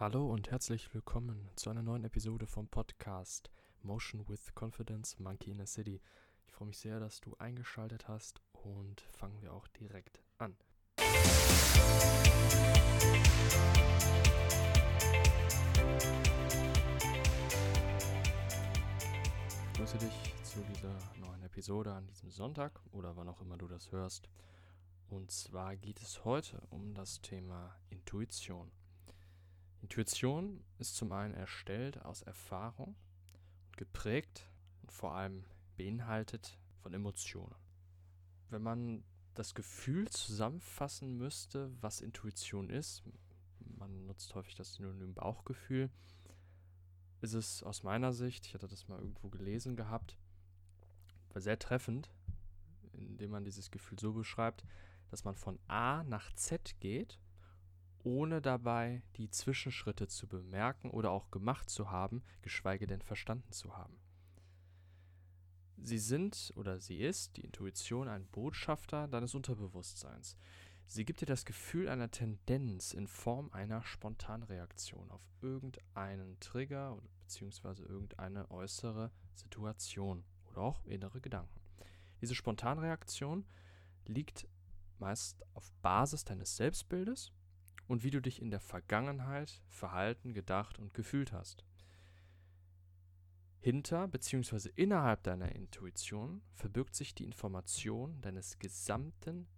Hallo und herzlich willkommen zu einer neuen Episode vom Podcast Motion with Confidence Monkey in a City. Ich freue mich sehr, dass du eingeschaltet hast und fangen wir auch direkt an. Ich grüße dich zu dieser neuen Episode an diesem Sonntag oder wann auch immer du das hörst. Und zwar geht es heute um das Thema Intuition. Intuition ist zum einen erstellt aus Erfahrung und geprägt und vor allem beinhaltet von Emotionen. Wenn man das Gefühl zusammenfassen müsste, was Intuition ist, man nutzt häufig das Synonym Bauchgefühl, ist es aus meiner Sicht, ich hatte das mal irgendwo gelesen gehabt, sehr treffend, indem man dieses Gefühl so beschreibt, dass man von A nach Z geht ohne dabei die Zwischenschritte zu bemerken oder auch gemacht zu haben, geschweige denn verstanden zu haben. Sie sind oder sie ist, die Intuition, ein Botschafter deines Unterbewusstseins. Sie gibt dir das Gefühl einer Tendenz in Form einer Spontanreaktion auf irgendeinen Trigger bzw. irgendeine äußere Situation oder auch innere Gedanken. Diese Spontanreaktion liegt meist auf Basis deines Selbstbildes und wie du dich in der Vergangenheit verhalten, gedacht und gefühlt hast. Hinter bzw. innerhalb deiner Intuition verbirgt sich die Information deines gesamten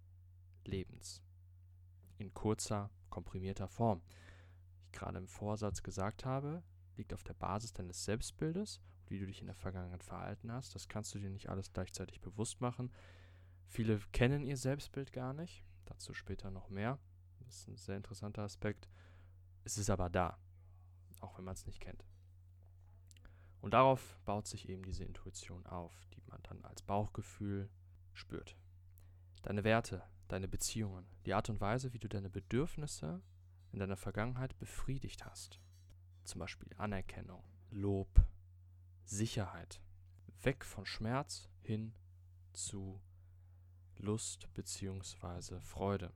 Lebens. In kurzer, komprimierter Form. Wie ich gerade im Vorsatz gesagt habe, liegt auf der Basis deines Selbstbildes und wie du dich in der Vergangenheit verhalten hast. Das kannst du dir nicht alles gleichzeitig bewusst machen. Viele kennen ihr Selbstbild gar nicht, dazu später noch mehr. Das ist ein sehr interessanter Aspekt. Es ist aber da, auch wenn man es nicht kennt. Und darauf baut sich eben diese Intuition auf, die man dann als Bauchgefühl spürt. Deine Werte, deine Beziehungen, die Art und Weise, wie du deine Bedürfnisse in deiner Vergangenheit befriedigt hast. Zum Beispiel Anerkennung, Lob, Sicherheit. Weg von Schmerz hin zu Lust bzw. Freude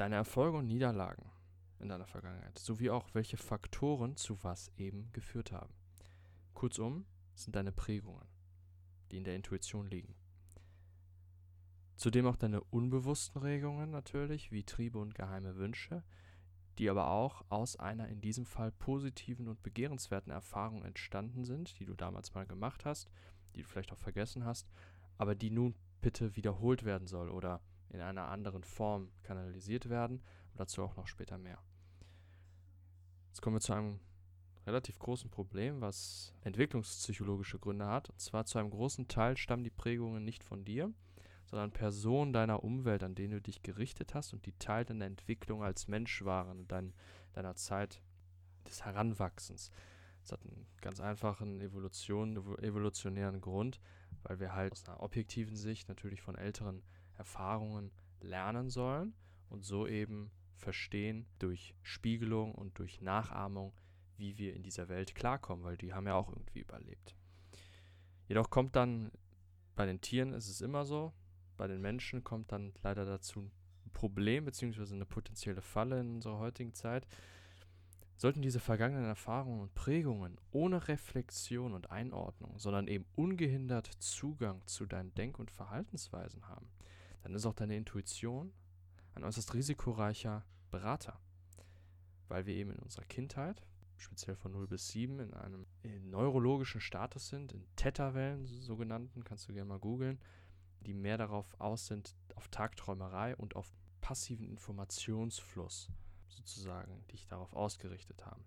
deine Erfolge und Niederlagen in deiner Vergangenheit, sowie auch welche Faktoren zu was eben geführt haben. Kurzum, sind deine Prägungen, die in der Intuition liegen. Zudem auch deine unbewussten Regungen natürlich, wie Triebe und geheime Wünsche, die aber auch aus einer in diesem Fall positiven und begehrenswerten Erfahrung entstanden sind, die du damals mal gemacht hast, die du vielleicht auch vergessen hast, aber die nun bitte wiederholt werden soll oder in einer anderen Form kanalisiert werden. dazu auch noch später mehr. Jetzt kommen wir zu einem relativ großen Problem, was entwicklungspsychologische Gründe hat. Und zwar zu einem großen Teil stammen die Prägungen nicht von dir, sondern Personen deiner Umwelt, an denen du dich gerichtet hast und die Teil deiner Entwicklung als Mensch waren, dein, deiner Zeit des Heranwachsens. Das hat einen ganz einfachen Evolution, evolutionären Grund, weil wir halt aus einer objektiven Sicht natürlich von älteren Erfahrungen lernen sollen und so eben verstehen durch Spiegelung und durch Nachahmung, wie wir in dieser Welt klarkommen, weil die haben ja auch irgendwie überlebt. Jedoch kommt dann, bei den Tieren ist es immer so, bei den Menschen kommt dann leider dazu ein Problem bzw. eine potenzielle Falle in unserer heutigen Zeit. Sollten diese vergangenen Erfahrungen und Prägungen ohne Reflexion und Einordnung, sondern eben ungehindert Zugang zu deinen Denk- und Verhaltensweisen haben, dann ist auch deine Intuition ein äußerst risikoreicher Berater. Weil wir eben in unserer Kindheit, speziell von 0 bis 7, in einem in neurologischen Status sind, in Theta-Wellen sogenannten, kannst du gerne mal googeln, die mehr darauf aus sind, auf Tagträumerei und auf passiven Informationsfluss sozusagen, die dich darauf ausgerichtet haben.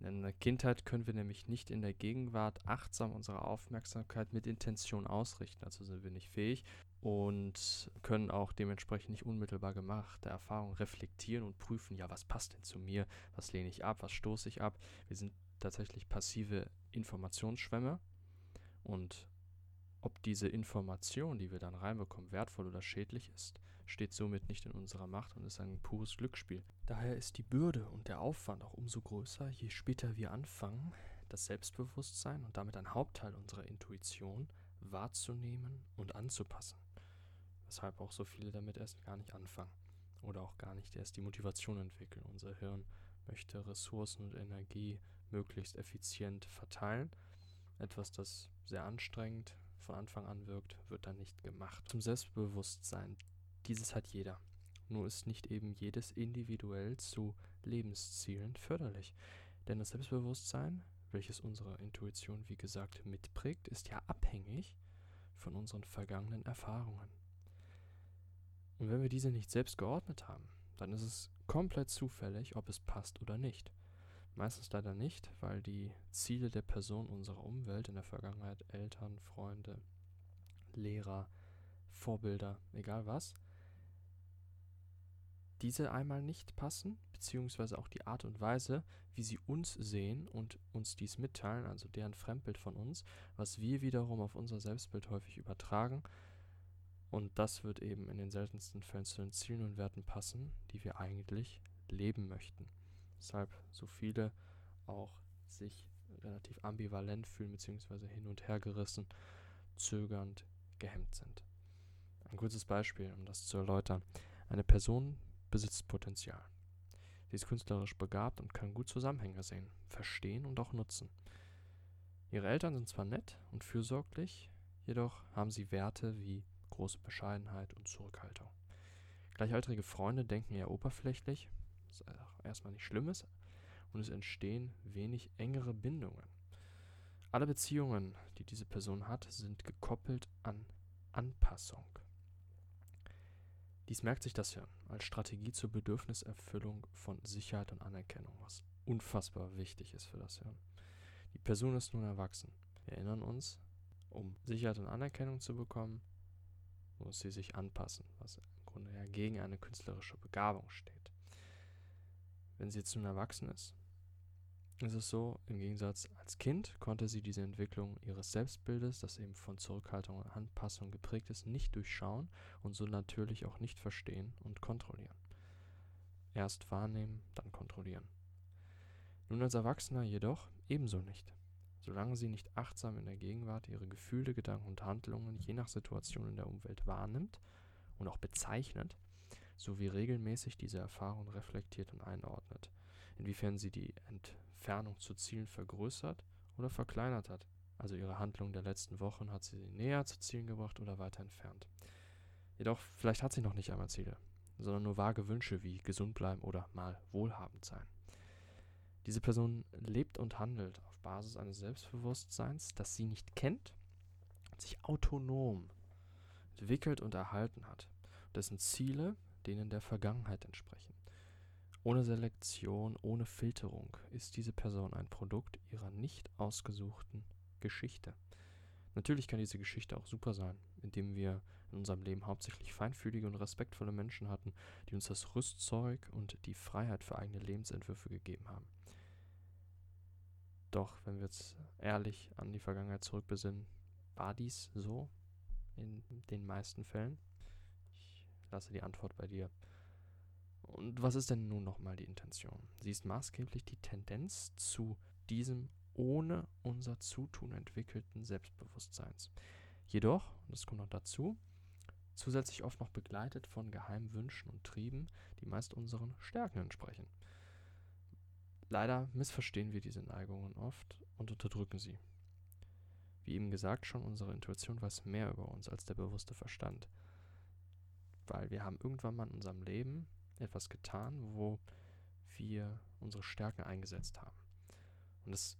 In der Kindheit können wir nämlich nicht in der Gegenwart achtsam unsere Aufmerksamkeit mit Intention ausrichten. Also sind wir nicht fähig und können auch dementsprechend nicht unmittelbar gemachte Erfahrungen reflektieren und prüfen, ja, was passt denn zu mir, was lehne ich ab, was stoße ich ab. Wir sind tatsächlich passive Informationsschwämme und ob diese Information, die wir dann reinbekommen, wertvoll oder schädlich ist, steht somit nicht in unserer Macht und ist ein pures Glücksspiel. Daher ist die Bürde und der Aufwand auch umso größer, je später wir anfangen, das Selbstbewusstsein und damit ein Hauptteil unserer Intuition wahrzunehmen und anzupassen. Weshalb auch so viele damit erst gar nicht anfangen oder auch gar nicht erst die Motivation entwickeln. Unser Hirn möchte Ressourcen und Energie möglichst effizient verteilen. Etwas, das sehr anstrengend von Anfang an wirkt, wird dann nicht gemacht. Zum Selbstbewusstsein. Dieses hat jeder. Nur ist nicht eben jedes individuell zu Lebenszielen förderlich. Denn das Selbstbewusstsein, welches unsere Intuition wie gesagt mitprägt, ist ja abhängig von unseren vergangenen Erfahrungen. Und wenn wir diese nicht selbst geordnet haben, dann ist es komplett zufällig, ob es passt oder nicht. Meistens leider nicht, weil die Ziele der Person unserer Umwelt in der Vergangenheit, Eltern, Freunde, Lehrer, Vorbilder, egal was, diese einmal nicht passen, beziehungsweise auch die Art und Weise, wie sie uns sehen und uns dies mitteilen, also deren Fremdbild von uns, was wir wiederum auf unser Selbstbild häufig übertragen. Und das wird eben in den seltensten Fällen zu den Zielen und Werten passen, die wir eigentlich leben möchten. Weshalb so viele auch sich relativ ambivalent fühlen, beziehungsweise hin und her gerissen, zögernd, gehemmt sind. Ein kurzes Beispiel, um das zu erläutern. Eine Person besitzt Potenzial. Sie ist künstlerisch begabt und kann gut Zusammenhänge sehen, verstehen und auch nutzen. Ihre Eltern sind zwar nett und fürsorglich, jedoch haben sie Werte wie große Bescheidenheit und Zurückhaltung. Gleichaltrige Freunde denken eher oberflächlich, was erstmal nicht schlimm ist, und es entstehen wenig engere Bindungen. Alle Beziehungen, die diese Person hat, sind gekoppelt an Anpassung. Dies merkt sich das Hirn als Strategie zur Bedürfniserfüllung von Sicherheit und Anerkennung, was unfassbar wichtig ist für das Hirn. Die Person ist nun erwachsen. Wir erinnern uns, um Sicherheit und Anerkennung zu bekommen, muss sie sich anpassen, was im Grunde ja gegen eine künstlerische Begabung steht. Wenn sie jetzt nun erwachsen ist, ist es so, im Gegensatz als Kind konnte sie diese Entwicklung ihres Selbstbildes, das eben von Zurückhaltung und Anpassung geprägt ist, nicht durchschauen und so natürlich auch nicht verstehen und kontrollieren. Erst wahrnehmen, dann kontrollieren. Nun als Erwachsener jedoch ebenso nicht. Solange sie nicht achtsam in der Gegenwart ihre Gefühle, Gedanken und Handlungen je nach Situation in der Umwelt wahrnimmt und auch bezeichnet, sowie regelmäßig diese Erfahrung reflektiert und einordnet, inwiefern sie die Ent Entfernung zu Zielen vergrößert oder verkleinert hat. Also ihre Handlung der letzten Wochen hat sie näher zu Zielen gebracht oder weiter entfernt. Jedoch vielleicht hat sie noch nicht einmal Ziele, sondern nur vage Wünsche wie gesund bleiben oder mal wohlhabend sein. Diese Person lebt und handelt auf Basis eines Selbstbewusstseins, das sie nicht kennt, sich autonom entwickelt und erhalten hat, dessen Ziele denen der Vergangenheit entsprechen. Ohne Selektion, ohne Filterung ist diese Person ein Produkt ihrer nicht ausgesuchten Geschichte. Natürlich kann diese Geschichte auch super sein, indem wir in unserem Leben hauptsächlich feinfühlige und respektvolle Menschen hatten, die uns das Rüstzeug und die Freiheit für eigene Lebensentwürfe gegeben haben. Doch, wenn wir jetzt ehrlich an die Vergangenheit zurückbesinnen, war dies so in den meisten Fällen? Ich lasse die Antwort bei dir. Und was ist denn nun nochmal die Intention? Sie ist maßgeblich die Tendenz zu diesem ohne unser Zutun entwickelten Selbstbewusstseins. Jedoch, und das kommt noch dazu, zusätzlich oft noch begleitet von geheimen Wünschen und Trieben, die meist unseren Stärken entsprechen. Leider missverstehen wir diese Neigungen oft und unterdrücken sie. Wie eben gesagt schon, unsere Intuition weiß mehr über uns als der bewusste Verstand. Weil wir haben irgendwann mal in unserem Leben etwas getan, wo wir unsere Stärken eingesetzt haben. Und das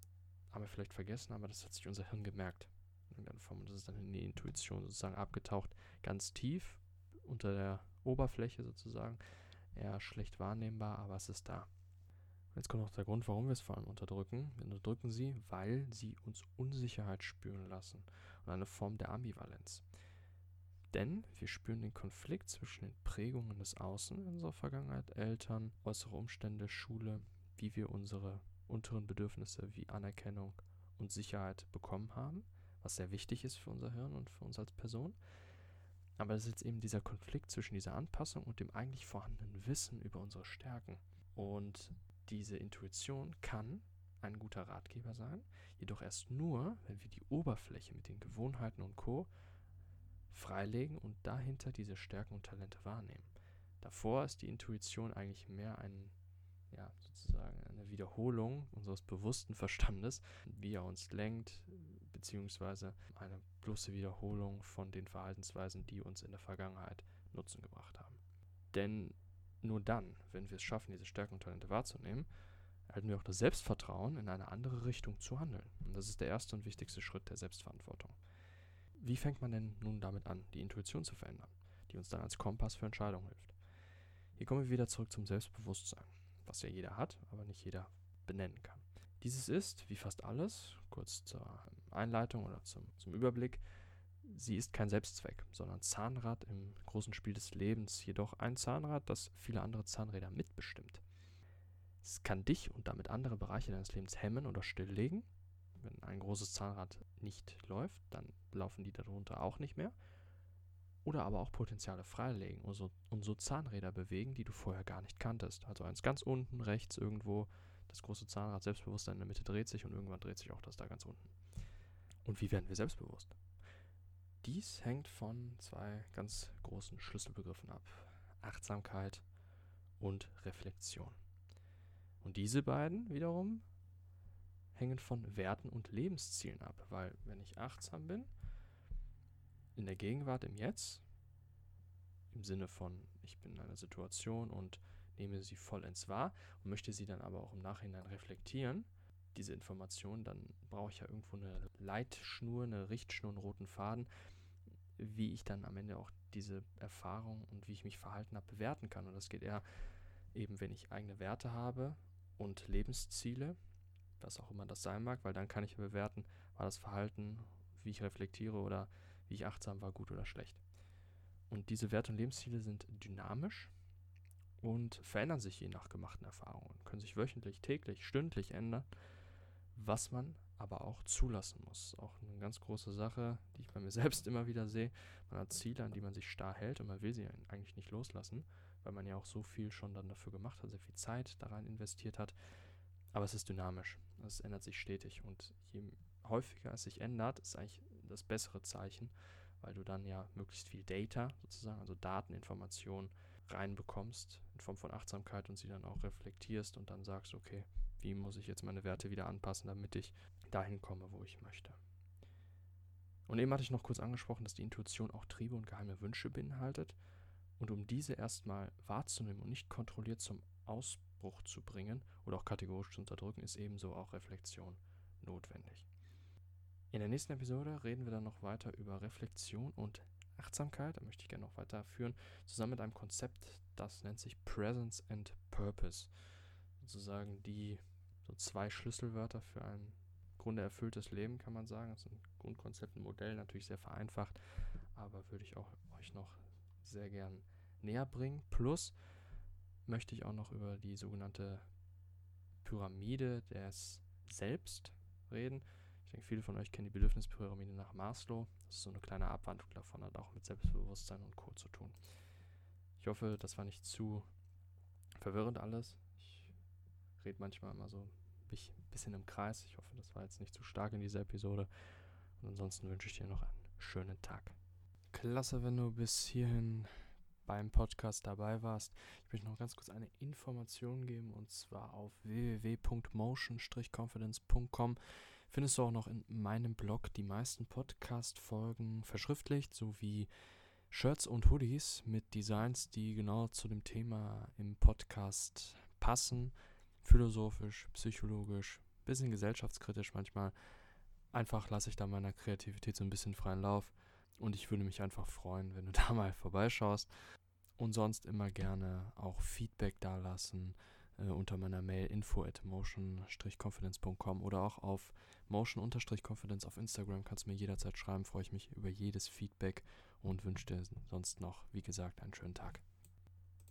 haben wir vielleicht vergessen, aber das hat sich unser Hirn gemerkt. In irgendeiner Form. Und das ist dann in die Intuition sozusagen abgetaucht, ganz tief unter der Oberfläche sozusagen. Eher schlecht wahrnehmbar, aber es ist da. Jetzt kommt noch der Grund, warum wir es vor allem unterdrücken. Wir unterdrücken sie, weil sie uns Unsicherheit spüren lassen und eine Form der Ambivalenz. Denn wir spüren den Konflikt zwischen den Prägungen des Außen unserer Vergangenheit, Eltern, äußere Umstände, Schule, wie wir unsere unteren Bedürfnisse wie Anerkennung und Sicherheit bekommen haben, was sehr wichtig ist für unser Hirn und für uns als Person. Aber es ist jetzt eben dieser Konflikt zwischen dieser Anpassung und dem eigentlich vorhandenen Wissen über unsere Stärken. Und diese Intuition kann ein guter Ratgeber sein, jedoch erst nur, wenn wir die Oberfläche mit den Gewohnheiten und Co freilegen und dahinter diese Stärken und Talente wahrnehmen. Davor ist die Intuition eigentlich mehr ein ja, sozusagen eine Wiederholung unseres bewussten Verstandes, wie er uns lenkt, beziehungsweise eine bloße Wiederholung von den Verhaltensweisen, die uns in der Vergangenheit Nutzen gebracht haben. Denn nur dann, wenn wir es schaffen, diese Stärken und Talente wahrzunehmen, erhalten wir auch das Selbstvertrauen, in eine andere Richtung zu handeln. Und das ist der erste und wichtigste Schritt der Selbstverantwortung. Wie fängt man denn nun damit an, die Intuition zu verändern, die uns dann als Kompass für Entscheidungen hilft? Hier kommen wir wieder zurück zum Selbstbewusstsein, was ja jeder hat, aber nicht jeder benennen kann. Dieses ist, wie fast alles, kurz zur Einleitung oder zum, zum Überblick, sie ist kein Selbstzweck, sondern Zahnrad im großen Spiel des Lebens, jedoch ein Zahnrad, das viele andere Zahnräder mitbestimmt. Es kann dich und damit andere Bereiche deines Lebens hemmen oder stilllegen. Wenn ein großes Zahnrad nicht läuft, dann laufen die darunter auch nicht mehr. Oder aber auch Potenziale freilegen und so, und so Zahnräder bewegen, die du vorher gar nicht kanntest. Also eins ganz unten, rechts irgendwo, das große Zahnrad Selbstbewusstsein in der Mitte dreht sich und irgendwann dreht sich auch das da ganz unten. Und wie werden wir selbstbewusst? Dies hängt von zwei ganz großen Schlüsselbegriffen ab. Achtsamkeit und Reflexion. Und diese beiden wiederum hängen von Werten und Lebenszielen ab, weil wenn ich achtsam bin, in der Gegenwart, im Jetzt, im Sinne von, ich bin in einer Situation und nehme sie vollends wahr und möchte sie dann aber auch im Nachhinein reflektieren, diese Information, dann brauche ich ja irgendwo eine Leitschnur, eine Richtschnur, einen roten Faden, wie ich dann am Ende auch diese Erfahrung und wie ich mich verhalten habe, bewerten kann. Und das geht eher eben, wenn ich eigene Werte habe und Lebensziele, was auch immer das sein mag, weil dann kann ich bewerten, war das Verhalten, wie ich reflektiere oder wie ich achtsam war, gut oder schlecht. Und diese Werte und Lebensziele sind dynamisch und verändern sich je nach gemachten Erfahrungen, können sich wöchentlich, täglich, stündlich ändern, was man aber auch zulassen muss. Auch eine ganz große Sache, die ich bei mir selbst immer wieder sehe. Man hat Ziele, an die man sich starr hält und man will sie eigentlich nicht loslassen weil man ja auch so viel schon dann dafür gemacht hat, sehr viel Zeit da rein investiert hat. Aber es ist dynamisch. Es ändert sich stetig. Und je häufiger es sich ändert, ist eigentlich das bessere Zeichen, weil du dann ja möglichst viel Data sozusagen, also Dateninformationen reinbekommst in Form von Achtsamkeit und sie dann auch reflektierst und dann sagst, okay, wie muss ich jetzt meine Werte wieder anpassen, damit ich dahin komme, wo ich möchte. Und eben hatte ich noch kurz angesprochen, dass die Intuition auch Triebe und geheime Wünsche beinhaltet. Und um diese erstmal wahrzunehmen und nicht kontrolliert zum Ausbruch zu bringen oder auch kategorisch zu unterdrücken, ist ebenso auch Reflexion notwendig. In der nächsten Episode reden wir dann noch weiter über Reflexion und Achtsamkeit. Da möchte ich gerne noch weiterführen, zusammen mit einem Konzept, das nennt sich Presence and Purpose. Sozusagen die so zwei Schlüsselwörter für ein Grunde erfülltes Leben, kann man sagen. Das ist ein Grundkonzept, ein Modell, natürlich sehr vereinfacht, aber würde ich auch euch noch sehr gern näher bringen. Plus möchte ich auch noch über die sogenannte Pyramide des Selbst reden. Ich denke, viele von euch kennen die Bedürfnispyramide nach Maslow. Das ist so eine kleine Abwandlung davon, hat auch mit Selbstbewusstsein und Co. zu tun. Ich hoffe, das war nicht zu verwirrend alles. Ich rede manchmal immer so ein bisschen im Kreis. Ich hoffe, das war jetzt nicht zu stark in dieser Episode. Und ansonsten wünsche ich dir noch einen schönen Tag. Klasse, wenn du bis hierhin beim Podcast dabei warst. Ich möchte noch ganz kurz eine Information geben und zwar auf www.motion-confidence.com findest du auch noch in meinem Blog die meisten Podcast-Folgen verschriftlicht sowie Shirts und Hoodies mit Designs, die genau zu dem Thema im Podcast passen. Philosophisch, psychologisch, bisschen gesellschaftskritisch manchmal. Einfach lasse ich da meiner Kreativität so ein bisschen freien Lauf. Und ich würde mich einfach freuen, wenn du da mal vorbeischaust. Und sonst immer gerne auch Feedback dalassen äh, unter meiner Mail info at motion-confidence.com oder auch auf motion-confidence auf Instagram kannst du mir jederzeit schreiben. Freue ich mich über jedes Feedback und wünsche dir sonst noch, wie gesagt, einen schönen Tag.